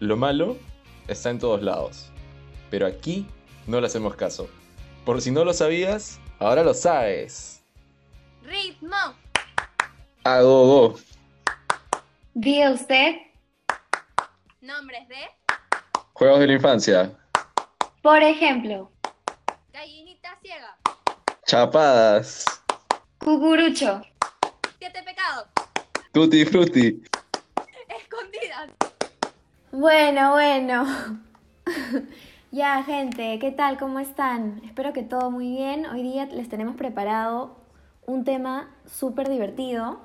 Lo malo está en todos lados, pero aquí no le hacemos caso. Por si no lo sabías, ahora lo sabes. ¡Ritmo! A go, go. Diga usted, Nombres de Juegos de la infancia. por ejemplo, gallinita ciega, Chapadas. cucurucho, siete pecados, Tutti frutti. Bueno, bueno. ya, gente, ¿qué tal? ¿Cómo están? Espero que todo muy bien. Hoy día les tenemos preparado un tema súper divertido.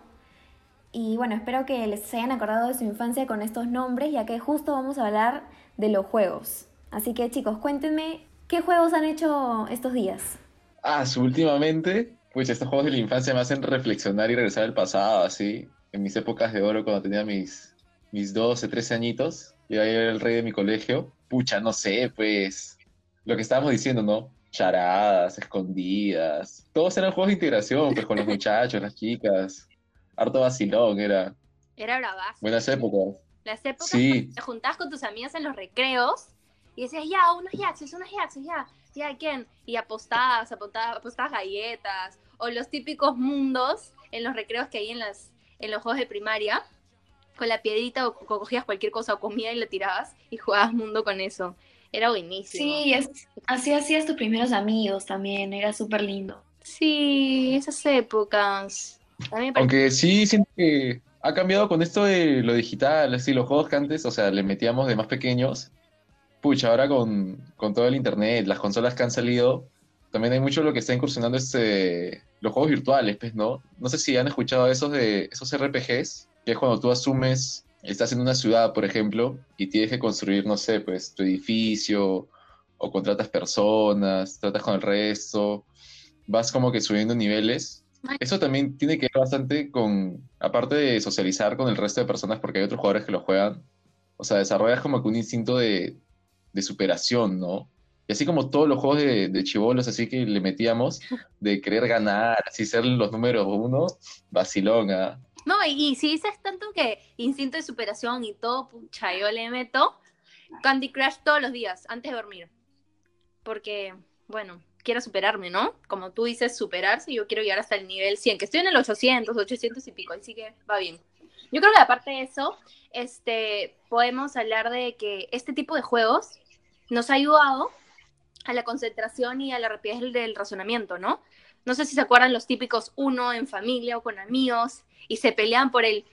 Y bueno, espero que les hayan acordado de su infancia con estos nombres, ya que justo vamos a hablar de los juegos. Así que chicos, cuéntenme qué juegos han hecho estos días. Ah, últimamente, pues estos juegos de la infancia me hacen reflexionar y regresar al pasado, así. En mis épocas de oro, cuando tenía mis, mis 12, 13 añitos, y ahí era el rey de mi colegio. Pucha, no sé, pues, lo que estábamos diciendo, ¿no? Charadas, escondidas. Todos eran juegos de integración, pues, con los muchachos, las chicas. Harto vacilón, era. Era bravazo. Buenas épocas. Las épocas Sí. te juntabas con tus amigas en los recreos y decías, ya, unos yaxes, unos yaxes, ya, ya, ¿quién? Y apostabas, apostabas, apostabas galletas, o los típicos mundos en los recreos que hay en, las, en los juegos de primaria, con la piedrita o co- cogías cualquier cosa o comida y la tirabas y jugabas mundo con eso. Era buenísimo. Sí, es- así hacías tus primeros amigos también, era súper lindo. Sí, esas épocas. Aunque sí siento que ha cambiado con esto de lo digital, así los juegos que antes, o sea, le metíamos de más pequeños. Pucha, ahora con, con todo el internet, las consolas que han salido, también hay mucho lo que está incursionando este, los juegos virtuales, pues, ¿no? No sé si han escuchado esos de esos RPGs, que es cuando tú asumes, estás en una ciudad, por ejemplo, y tienes que construir, no sé, pues, tu edificio, o contratas personas, tratas con el resto, vas como que subiendo niveles. Eso también tiene que ver bastante con, aparte de socializar con el resto de personas, porque hay otros jugadores que lo juegan, o sea, desarrollas como que un instinto de, de superación, ¿no? Y así como todos los juegos de, de chibolos, así que le metíamos, de querer ganar, así ser los números uno, vacilón, ¿ah? No, y, y si dices tanto que instinto de superación y todo, pucha, yo le meto Candy Crush todos los días, antes de dormir. Porque, bueno, quiero superarme, ¿no? Como tú dices, superarse, yo quiero llegar hasta el nivel 100, que estoy en el 800, 800 y pico, así que va bien. Yo creo que aparte de eso, este, podemos hablar de que este tipo de juegos nos ha ayudado a la concentración y a la rapidez del- razonamiento, ¿no? No sé si se acuerdan los típicos uno en familia o con amigos y se peleaban por el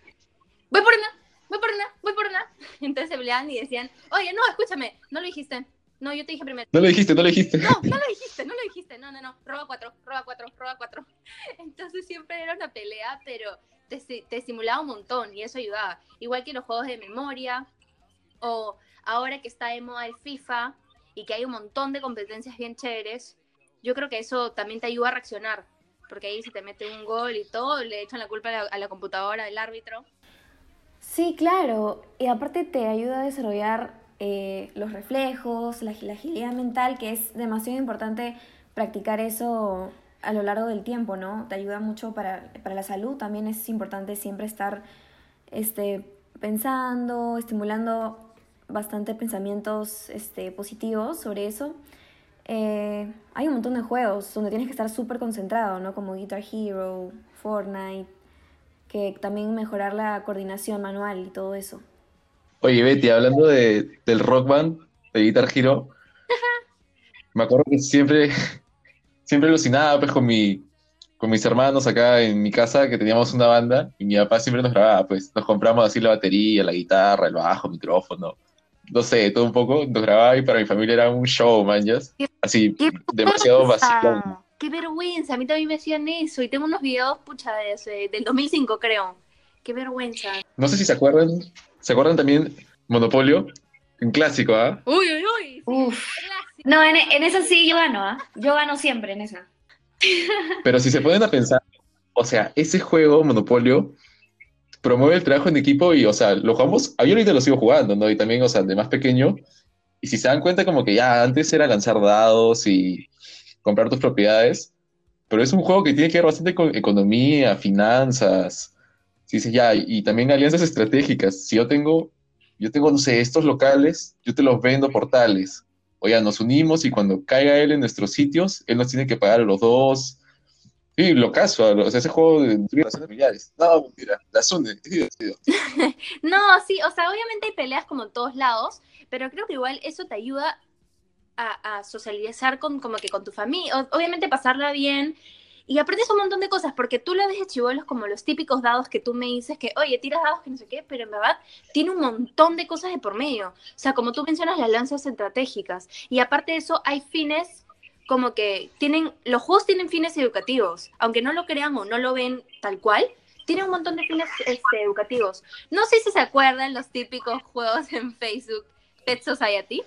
voy por una, voy por una, voy por una. Entonces se peleaban y decían, oye, no, escúchame, no lo dijiste. No, yo te dije primero. No lo dijiste, no lo dijiste. No, no lo dijiste, no lo dijiste. No, no, no. Roba cuatro, roba cuatro, roba cuatro. Entonces siempre era una pelea, pero te, te estimulaba un montón y eso ayudaba. Igual que los juegos de memoria o ahora que está de moda el FIFA y que hay un montón de competencias bien chéveres, yo creo que eso también te ayuda a reaccionar. Porque ahí si te mete un gol y todo, le echan la culpa a la, a la computadora del árbitro. Sí, claro. Y aparte te ayuda a desarrollar eh, los reflejos, la, la agilidad mental, que es demasiado importante practicar eso a lo largo del tiempo, ¿no? Te ayuda mucho para, para la salud. También es importante siempre estar este, pensando, estimulando bastante pensamientos este, positivos sobre eso. Eh, hay un montón de juegos donde tienes que estar súper concentrado, ¿no? Como Guitar Hero, Fortnite, que también mejorar la coordinación manual y todo eso. Oye, Betty, hablando de, del rock band, de Guitar Hero, me acuerdo que siempre, siempre alucinaba pues, con, mi, con mis hermanos acá en mi casa, que teníamos una banda, y mi papá siempre nos grababa, pues nos compramos así la batería, la guitarra, el bajo, el micrófono, no sé, todo un poco, nos grababa y para mi familia era un show, man, ya. Así, ¡Qué demasiado vacilón. ¡Qué vergüenza! A mí también me hacían eso. Y tengo unos videos, pucha, de ese- del 2005, creo. ¡Qué vergüenza! No sé si se acuerdan, ¿se acuerdan también Monopolio? Un clásico, ¿ah? ¡Uy, uy, uy! Uf. No, en, en esa sí yo gano, ¿ah? Yo gano siempre en esa. Pero si se ponen a pensar, o sea, ese juego, Monopolio, promueve el trabajo en equipo y, o sea, lo jugamos, yo ahorita lo sigo jugando, ¿no? Y también, o sea, de más pequeño. Y si se dan cuenta, como que ya antes era lanzar dados y comprar tus propiedades, pero es un juego que tiene que ver bastante con economía, finanzas. Si dices, ya, y también alianzas estratégicas. Si yo tengo yo tengo, no sé, estos locales, yo te los vendo por tales. O ya nos unimos y cuando caiga él en nuestros sitios, él nos tiene que pagar a los dos. Sí, lo caso, o sea, ese juego de relaciones familiares. No, mentira, las une, es divertido. No, sí, o sea, obviamente hay peleas como en todos lados, pero creo que igual eso te ayuda a, socializar con, como que con tu familia, obviamente pasarla bien, y aprendes un montón de cosas, porque tú lo ves de chivolos como los típicos dados que tú me dices que, oye, tiras dados que no sé qué, pero en verdad tiene un montón de cosas de por medio. O sea, como tú mencionas, las lanzas estratégicas. Y aparte de eso, hay fines como que tienen, los juegos tienen fines educativos, aunque no lo crean o no lo ven tal cual, tienen un montón de fines este, educativos. No sé si se acuerdan los típicos juegos en Facebook, Pet Society,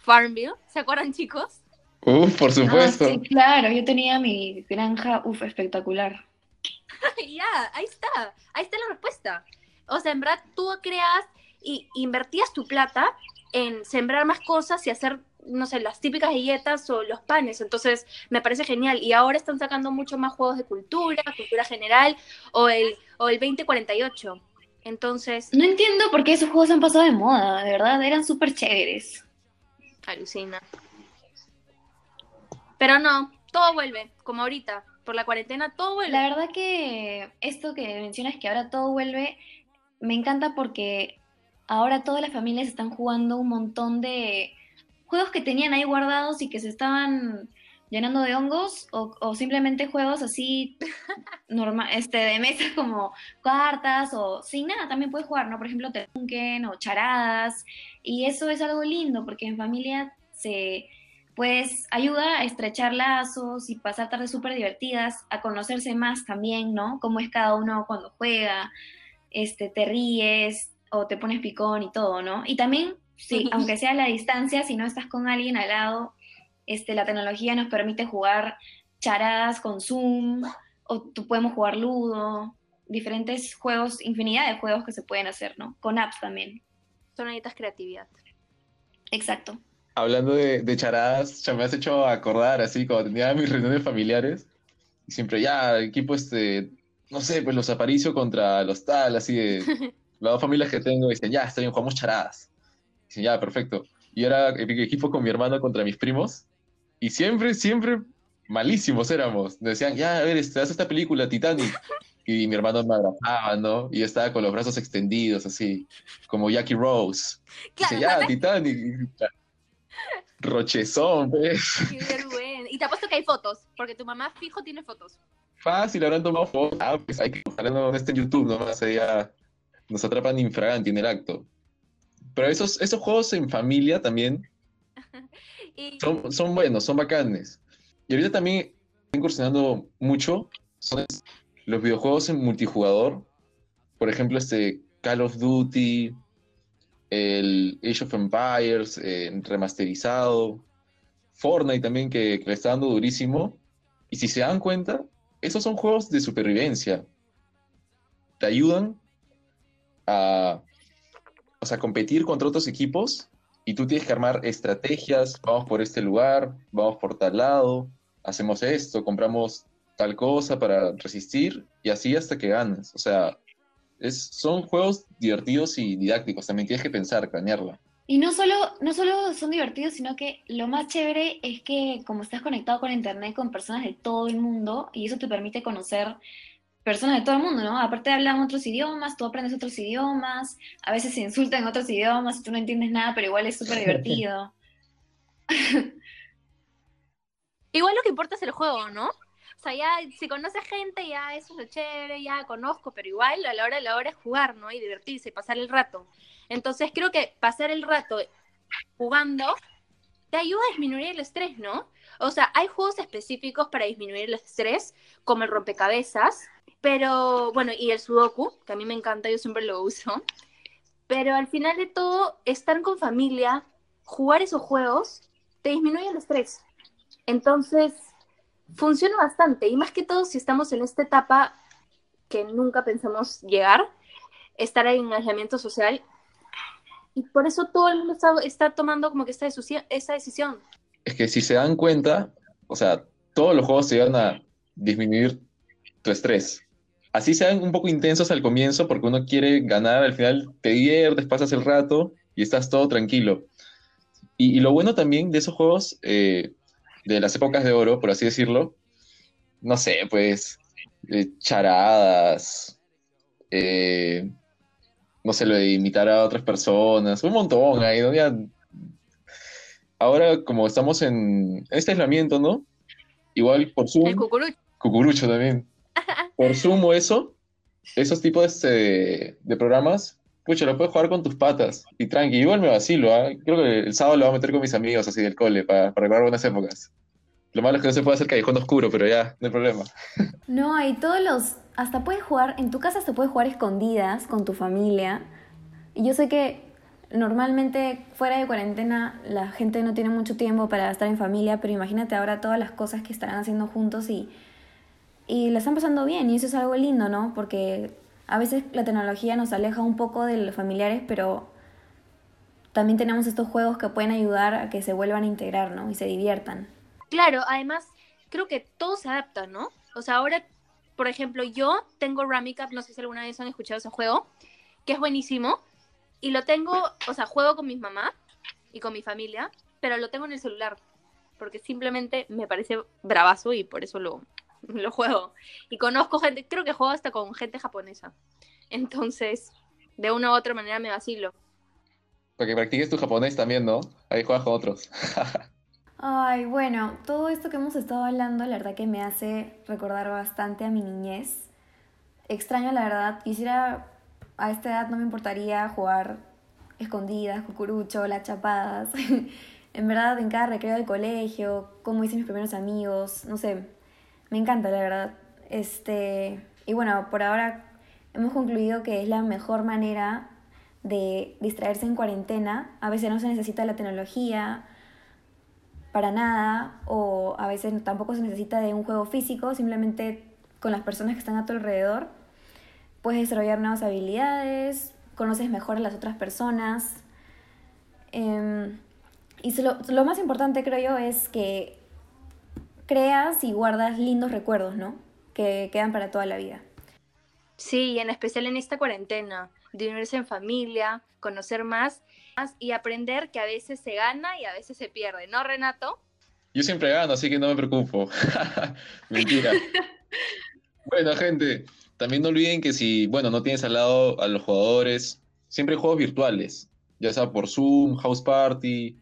Farmville, ¿se acuerdan chicos? Uf, por Ah, supuesto. sí, claro, yo tenía mi granja, uf, espectacular. ya, ahí está, ahí está la respuesta. O sea, en verdad tú creas y invertías tu plata en sembrar más cosas y hacer, no sé, las típicas galletas o los panes. Entonces, me parece genial. Y ahora están sacando mucho más juegos de cultura, cultura general o el, o el 2048. Entonces, No entiendo por qué esos juegos han pasado de moda, de verdad, eran súper chéveres. alucina. Pero no, todo vuelve, como ahorita. Por la cuarentena, todo vuelve. La verdad que esto que mencionas que ahora todo vuelve, me encanta porque ahora todas las familias están jugando un montón de juegos que tenían ahí guardados y que se estaban llenando de hongos o, simplemente juegos así normal, este, de mesa como cartas o sin nada también puedes jugar, ¿no? Por ejemplo, Tekken o charadas y eso es algo lindo porque en familia se pues ayuda a estrechar lazos y pasar tardes súper divertidas, a conocerse más también, ¿no? Cómo es cada uno cuando juega, este, te ríes o te pones picón y todo, ¿no? Y también, sí, aunque sea a la distancia, si no estás con alguien al lado, este, la tecnología nos permite jugar charadas con Zoom, o tú podemos jugar Ludo, diferentes juegos, infinidad de juegos que se pueden hacer, ¿no? Con apps también. Son necesitas creatividad. Exacto. Hablando de, de charadas, ya me has hecho acordar así cuando tenía mis reuniones familiares. Y siempre, ya, equipo este, no sé, pues los Aparicio contra los tal, así de las dos familias que tengo. Dicen, ya, está bien, jugamos charadas. Ya, perfecto. Y era equipo con mi hermano contra mis primos. Y siempre, siempre malísimos éramos. Decían, ya, a ver, este, haz esta película, Titanic. Y mi hermano me abrazaba, ¿no? Y yo estaba con los brazos extendidos, así, como Jackie Rose. Dice, Claro, ya, Titanic. Y- Rochezón, ¿ves? qué vergüenza. Y te apuesto que hay fotos, porque tu mamá fijo tiene fotos. Fácil, habrán tomado fotos. Ah, pues hay que esté en YouTube, nomás ya nos atrapan infraganti en el acto. Pero esos, esos juegos en familia también Y son, son buenos, son bacanes. Y ahorita también incursionando mucho son los videojuegos en multijugador. Por ejemplo, este Call of Duty, el Age of Empires eh, remasterizado, Fortnite también que, que le está dando durísimo. Y si se dan cuenta, esos son juegos de supervivencia. Te ayudan a, o sea, competir contra otros equipos y tú tienes que armar estrategias, vamos por este lugar, vamos por tal lado, hacemos esto, compramos tal cosa para resistir y así hasta que ganas. O sea, es, son juegos divertidos y didácticos, también tienes que pensar, planearla. Y no solo, no solo son divertidos, sino que lo más chévere es que como estás conectado con internet con personas de todo el mundo, y eso te permite conocer personas de todo el mundo, ¿no? Aparte hablan otros idiomas, tú aprendes otros idiomas, a veces se insultan en otros idiomas, tú no entiendes nada, pero igual es súper divertido. igual lo que importa es el juego, ¿no? O sea, ya si conoces gente, ya eso es lo chévere, ya conozco, pero igual a la hora de la hora es jugar, ¿no? Y divertirse, pasar el rato. Entonces creo que pasar el rato jugando te ayuda a disminuir el estrés, ¿no? O sea, hay juegos específicos para disminuir el estrés, como el rompecabezas, pero bueno, y el sudoku, que a mí me encanta, yo siempre lo uso. Pero al final de todo, estar con familia, jugar esos juegos, te disminuye el estrés. Entonces, funciona bastante. Y más que todo, si estamos en esta etapa que nunca pensamos llegar, estar en aislamiento social. Y por eso todo el mundo está, tomando como que esta, esta decisión. Es que si se dan cuenta, o sea, todos los juegos te ayudan a disminuir tu estrés. Así sean un poco intensos al comienzo, porque uno quiere ganar, al final te diviertes, pasas el rato y estás todo tranquilo. Y, y lo bueno también de esos juegos, eh, de las épocas de oro, por así decirlo, no sé, pues, eh, charadas, eh, no sé, lo de imitar a otras personas, un montón ahí, ¿no? Ya- ahora como estamos en, este aislamiento, ¿no? Igual por Zoom. El cucurucho. Cucurucho también. Por Zoom o eso, esos tipos de, de programas, pucha, lo puedes jugar con tus patas. Y tranqui, igual me vacilo, ¿ah? Creo que el sábado lo voy a meter con mis amigos así del cole para, para recordar buenas épocas. Lo malo es que no se puede hacer callejón oscuro, pero ya, no hay problema. No, hay todos los... Hasta puedes jugar, en tu casa se puede jugar escondidas con tu familia. Y yo sé que normalmente fuera de cuarentena la gente no tiene mucho tiempo para estar en familia, pero imagínate ahora todas las cosas que estarán haciendo juntos y, y la están pasando bien. Y eso es algo lindo, ¿no? Porque a veces la tecnología nos aleja un poco de los familiares, pero también tenemos estos juegos que pueden ayudar a que se vuelvan a integrar, ¿no? Y se diviertan. Claro, además, creo que todo se adapta, ¿no? O sea, ahora, por ejemplo, yo tengo Ramicap, no sé si alguna vez han escuchado ese juego, que es buenísimo. Y lo tengo, o sea, juego con mi mamá y con mi familia, pero lo tengo en el celular. Porque simplemente me parece bravazo y por eso lo, lo juego. Y conozco gente, creo que juego hasta con gente japonesa. Entonces, de una u otra manera me vacilo. Para que practiques tu japonés también, ¿no? Ahí juegas con otros. Ay, bueno, todo esto que hemos estado hablando, la verdad que me hace recordar bastante a mi niñez. Extraño, la verdad. Quisiera, a esta edad no me importaría jugar escondidas, cucurucho, las chapadas. en verdad, en cada recreo del colegio, cómo hice mis primeros amigos, no sé. Me encanta, la verdad. Este, y bueno, por ahora hemos concluido que es la mejor manera de distraerse en cuarentena. A veces no se necesita la tecnología para nada o a veces tampoco se necesita de un juego físico, simplemente con las personas que están a tu alrededor puedes desarrollar nuevas habilidades, conoces mejor a las otras personas. Eh, y lo, lo, más importante creo yo es que creas y guardas lindos recuerdos, ¿no? Que quedan para toda la vida. Sí, en especial en esta cuarentena, de unirse en familia, conocer más y aprender que a veces se gana y a veces se pierde, ¿no, Renato? Yo siempre gano, así que no me preocupo. Mentira. bueno, gente, también no olviden que si, bueno, no tienes al lado a los jugadores, siempre hay juegos virtuales, ya sea por Zoom, House Party,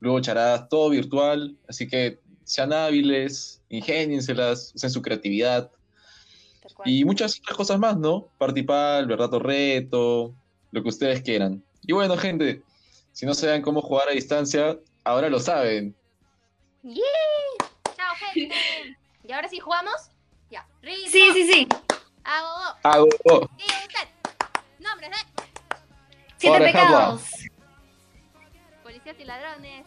luego charadas, todo virtual, así que sean hábiles, ingénienselas, usen su creatividad. Y muchas otras cosas más, ¿no? Partipal, verdad o reto, lo que ustedes quieran. Y bueno, gente, si no saben cómo jugar a distancia, ahora lo saben. ¡Yeah! ¡Chao, gente! ¿Y ahora sí jugamos? Ya. ¡Ritmo! Sí, sí, sí. Hago. Hago. ¿Y usted? Nombres, ¿eh? Siete pecados. Policías y ladrones.